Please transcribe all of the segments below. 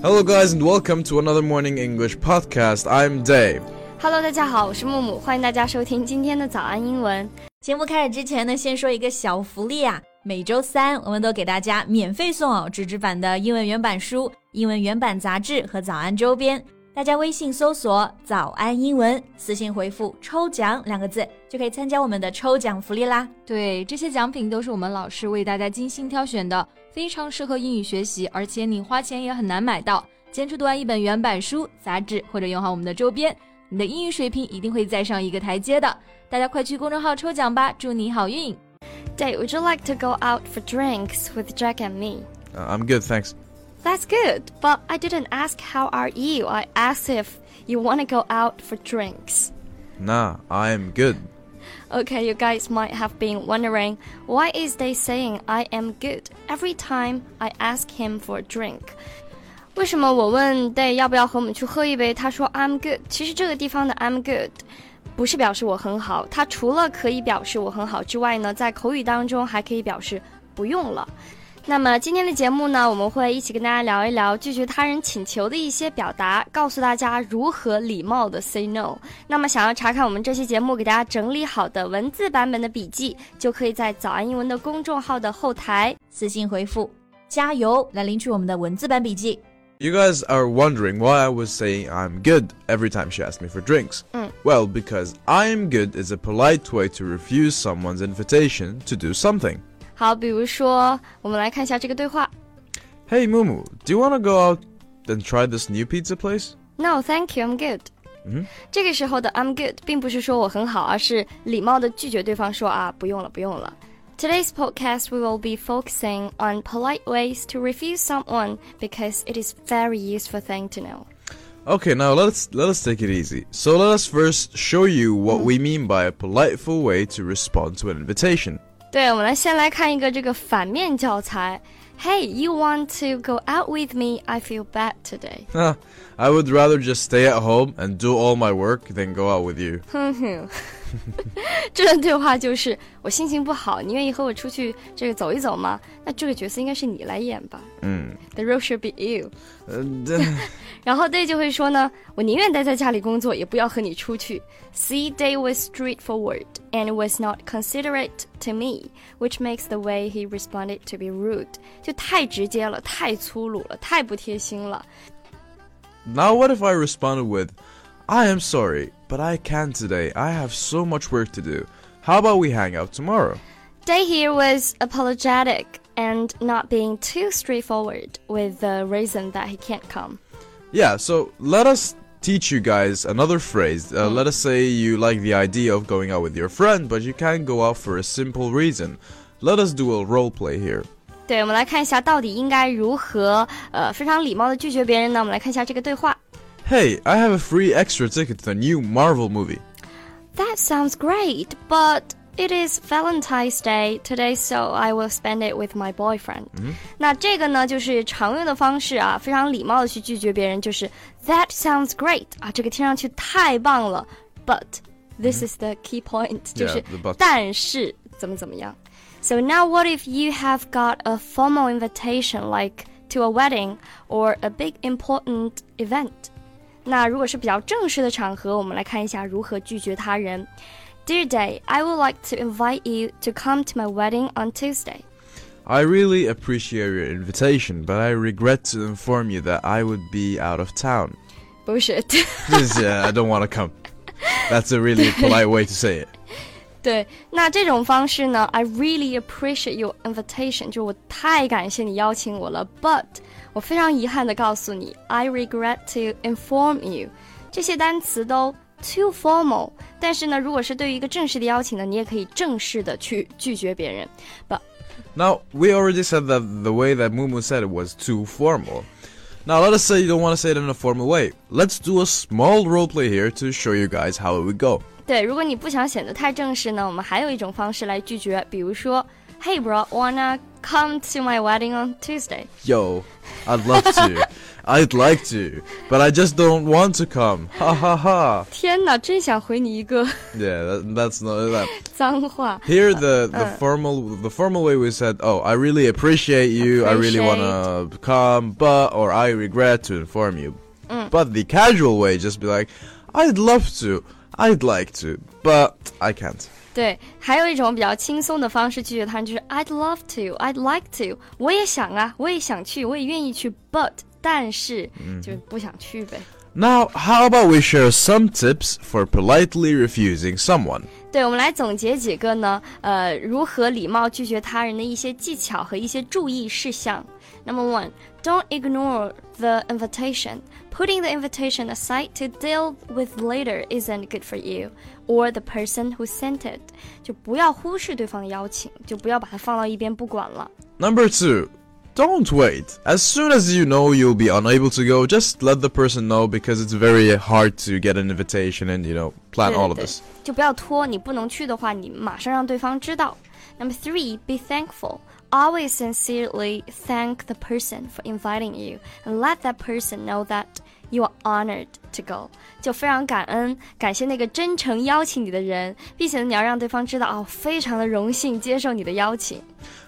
Hello, guys, and welcome to another Morning English podcast. I'm Dave. Hello，大家好，我是木木，欢迎大家收听今天的早安英文。节目开始之前呢，先说一个小福利啊！每周三我们都给大家免费送哦纸质版的英文原版书、英文原版杂志和早安周边。大家微信搜索“早安英文”，私信回复“抽奖”两个字，就可以参加我们的抽奖福利啦。对，这些奖品都是我们老师为大家精心挑选的，非常适合英语学习，而且你花钱也很难买到。坚持读完一本原版书、杂志，或者用好我们的周边，你的英语水平一定会再上一个台阶的。大家快去公众号抽奖吧，祝你好运！Dave, would you like to go out for drinks with Jack and me? Uh, I'm good, thanks. That's good, but I didn't ask how are you. I asked if you want to go out for drinks. Nah, I'm good. Okay, you guys might have been wondering why is they saying I am good every time I ask him for a drink? 为什么我问 Day 要不要和我们去喝一杯，他说 I'm good。其实这个地方的 I'm good 不是表示我很好，它除了可以表示我很好之外呢，在口语当中还可以表示不用了。 那么今天的节目呢，我们会一起跟大家聊一聊拒绝他人请求的一些表达，告诉大家如何礼貌的 say no。那么想要查看我们这期节目给大家整理好的文字版本的笔记，就可以在早安英文的公众号的后台私信回复“加油”来领取我们的文字版笔记。You guys are wondering why I was saying I'm good every time she asked me for drinks. Mm. Well, because I am good is a polite way to refuse someone's invitation to do something. 好，比如说，我们来看一下这个对话。Hey Mumu, do you want to go out and try this new pizza place? No, thank you, I'm good. 嗯，这个时候的 I'm good 并不是说我很好，而是礼貌的拒绝对方说啊，不用了，不用了。Today's podcast, we will be focusing on polite ways to refuse someone because it is very useful thing to know. Okay, now let's let us take it easy. So let us first show you what we mean by a politeful way to respond to an invitation. 对，我们来先来看一个这个反面教材。Hey, you want to go out with me? I feel bad today. I would rather just stay at home and do all my work than go out with you. 哼哼，这段对话就是我心情不好，你愿意和我出去这个走一走吗？那这个角色应该是你来演吧。嗯。 The role should be you. Uh, 然后 Day 就会说呢，我宁愿待在家里工作，也不要和你出去。See, Day was straightforward and was not considerate to me, which makes the way he responded to be rude. 就太直接了，太粗鲁了，太不贴心了。 now what if I responded with, I am sorry, but I can't today. I have so much work to do. How about we hang out tomorrow? Day here was apologetic and not being too straightforward with the reason that he can't come. Yeah, so let us teach you guys another phrase. Uh, Let us say you like the idea of going out with your friend, but you can't go out for a simple reason. Let us do a role play here. 对，我们来看一下到底应该如何呃非常礼貌的拒绝别人呢？我们来看一下这个对话。 Hey, I have a free extra ticket to the new Marvel movie. That sounds great, but it is Valentine's Day today, so I will spend it with my boyfriend. 那这个呢，就是常用的方式啊，非常礼貌的去拒绝别人，就是 That sounds great 啊，这个听上去太棒了，but this is the key point，就 Yeah, 是 the but. 但是怎么怎么样。So now what if you have got a formal invitation like to a wedding or a big important event? 那如果是比较正式的场合，我们来看一下如何拒绝他人。 Dear Day, I would like to invite you to come to my wedding on Tuesday. I really appreciate your invitation, but I regret to inform you that I would be out of town. Bullshit. Just, yeah, I don't want to come. That's a really polite way to say it. 对，那这种方式呢，I really appreciate your invitation，就是我太感谢你邀请我了，but 我非常遗憾的告诉你，I regret to inform you，这些单词都 too formal，但是呢，如果是对于一个正式的邀请呢，你也可以正式的去拒绝别人，but Now, we already said that the way that Mumu said it was too formal. Now, let us say you don't want to say it in a formal way. Let's do a small roleplay here to show you guys how it would go. 对，如果你不想显得太正式呢，我们还有一种方式来拒绝，比如说，Hey bro, wanna come to my wedding on Tuesday? Yo, I'd love to. I'd like to, but I just don't want to come. Ha ha ha. 天哪，真想回你一个 Yeah, that, that's not that. 脏话。 Here the the uh. formal the formal way we said, "Oh, I really appreciate you. I really want to come, but or I regret to inform you." But the casual way just be like, "I'd love to. I'd like to, but I can't." 对，还有一种比较轻松的方式拒绝他人，就是 I'd love to, I'd like to，我也想啊，我也想去，我也愿意去，but 但是、就是不想去呗。Now, how about we share some tips for politely refusing someone? 对，我们来总结几个呢，呃，如何礼貌拒绝他人的一些技巧和一些注意事项。Number one, don't ignore the invitation. Putting the invitation aside to deal with later isn't good for you or the person who sent it. 就不要忽视对方的邀请，就不要把它放到一边不管了。 Number two, don't wait. As soon as you know you'll be unable to go, just let the person know because it's very hard to get an invitation and, you know, plan 对 all of 对 this. 就不要拖，你不能去的话，你马上让对方知道。Number three, be thankful. Always sincerely thank the person for inviting you and let that person know that you are honored to go. 就非常感恩，感谢那个真诚邀请你的人，并且你要让对方知道哦，非常的荣幸接受你的邀请。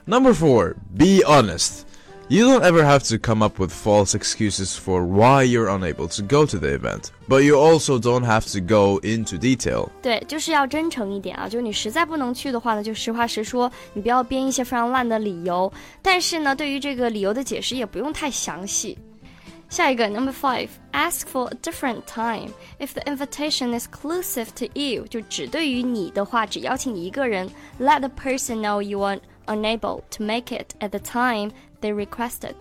Number four, be honest. You don't ever have to come up with false excuses for why you're unable to go to the event, but you also don't have to go into detail. 对，就是要真诚一点啊！就是你实在不能去的话呢，就实话实说，你不要编一些非常烂的理由。但是呢，对于这个理由的解释也不用太详细。下一个，Number five，ask for a different time. If the invitation is exclusive to you，就只对于你的话，只邀请你一个人，let the person know you are unable to make it at the time they requested.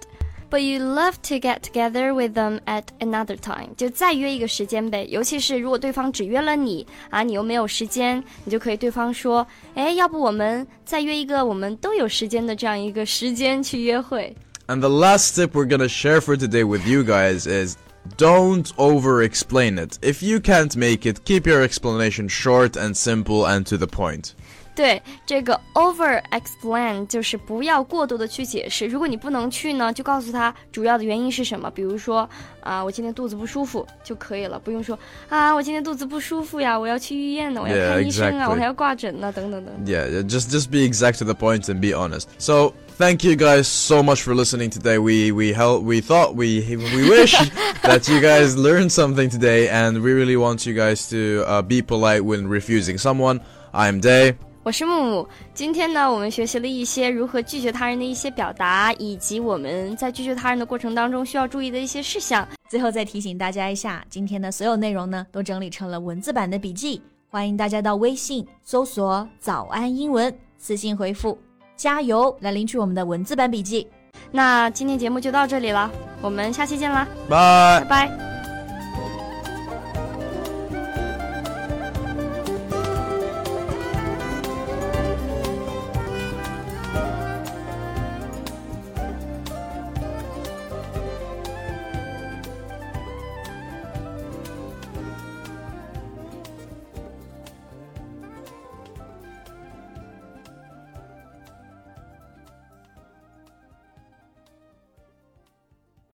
But you love to get together with them at another time，就再约一个时间呗。尤其是如果对方只约了你啊，你又没有时间，你就可以对方说，哎，要不我们再约一个我们都有时间的这样一个时间去约会。 And the last tip we're gonna share for today with you guys is don't over explain it. If you can't make it, keep your explanation short and simple and to the point. 对，这个 over explain 就是不要过多的去解释。如果你不能去呢，就告诉他主要的原因是什么，比如说啊，我今天肚子不舒服就可以了，不用说啊，我今天肚子不舒服呀，我要去医院呢，我要 Yeah, 看医生啊 exactly. 我还要挂诊呢，等等等。 Yeah, just just be exact to the point and be honest. So thank you guys so much for listening today. We we held we thought we we wish that you guys learned something today, and we really want you guys to uh, be polite when refusing someone. I'm Day. 我是木木，今天呢，我们学习了一些如何拒绝他人的一些表达，以及我们在拒绝他人的过程当中需要注意的一些事项。最后再提醒大家一下，今天的所有内容呢都整理成了文字版的笔记，欢迎大家到微信搜索“早安英文”，私信回复“加油”来领取我们的文字版笔记。那今天节目就到这里了，我们下期见啦，拜拜。